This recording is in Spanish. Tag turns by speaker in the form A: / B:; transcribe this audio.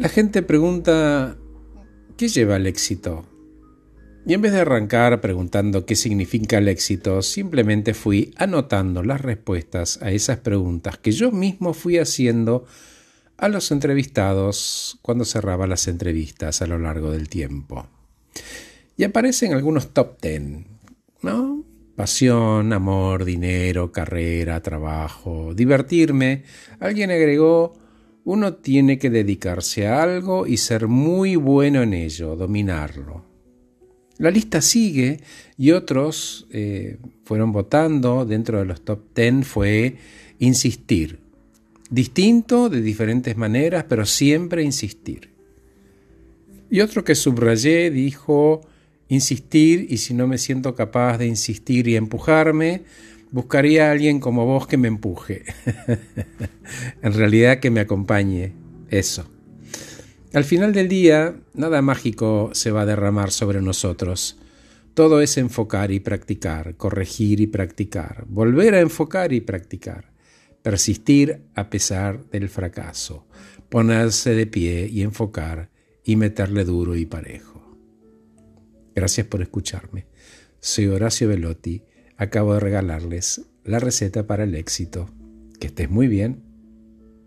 A: La gente pregunta, ¿qué lleva al éxito? Y en vez de arrancar preguntando qué significa el éxito, simplemente fui anotando las respuestas a esas preguntas que yo mismo fui haciendo a los entrevistados cuando cerraba las entrevistas a lo largo del tiempo. Y aparecen algunos top ten, ¿no? Pasión, amor, dinero, carrera, trabajo, divertirme. Alguien agregó, uno tiene que dedicarse a algo y ser muy bueno en ello, dominarlo. La lista sigue y otros eh, fueron votando. Dentro de los top ten fue insistir. Distinto, de diferentes maneras, pero siempre insistir. Y otro que subrayé dijo insistir y si no me siento capaz de insistir y empujarme, buscaría a alguien como vos que me empuje. en realidad que me acompañe. Eso. Al final del día, nada mágico se va a derramar sobre nosotros. Todo es enfocar y practicar, corregir y practicar, volver a enfocar y practicar, persistir a pesar del fracaso, ponerse de pie y enfocar y meterle duro y parejo. Gracias por escucharme. Soy Horacio Velotti. Acabo de regalarles la receta para el éxito. Que estés muy bien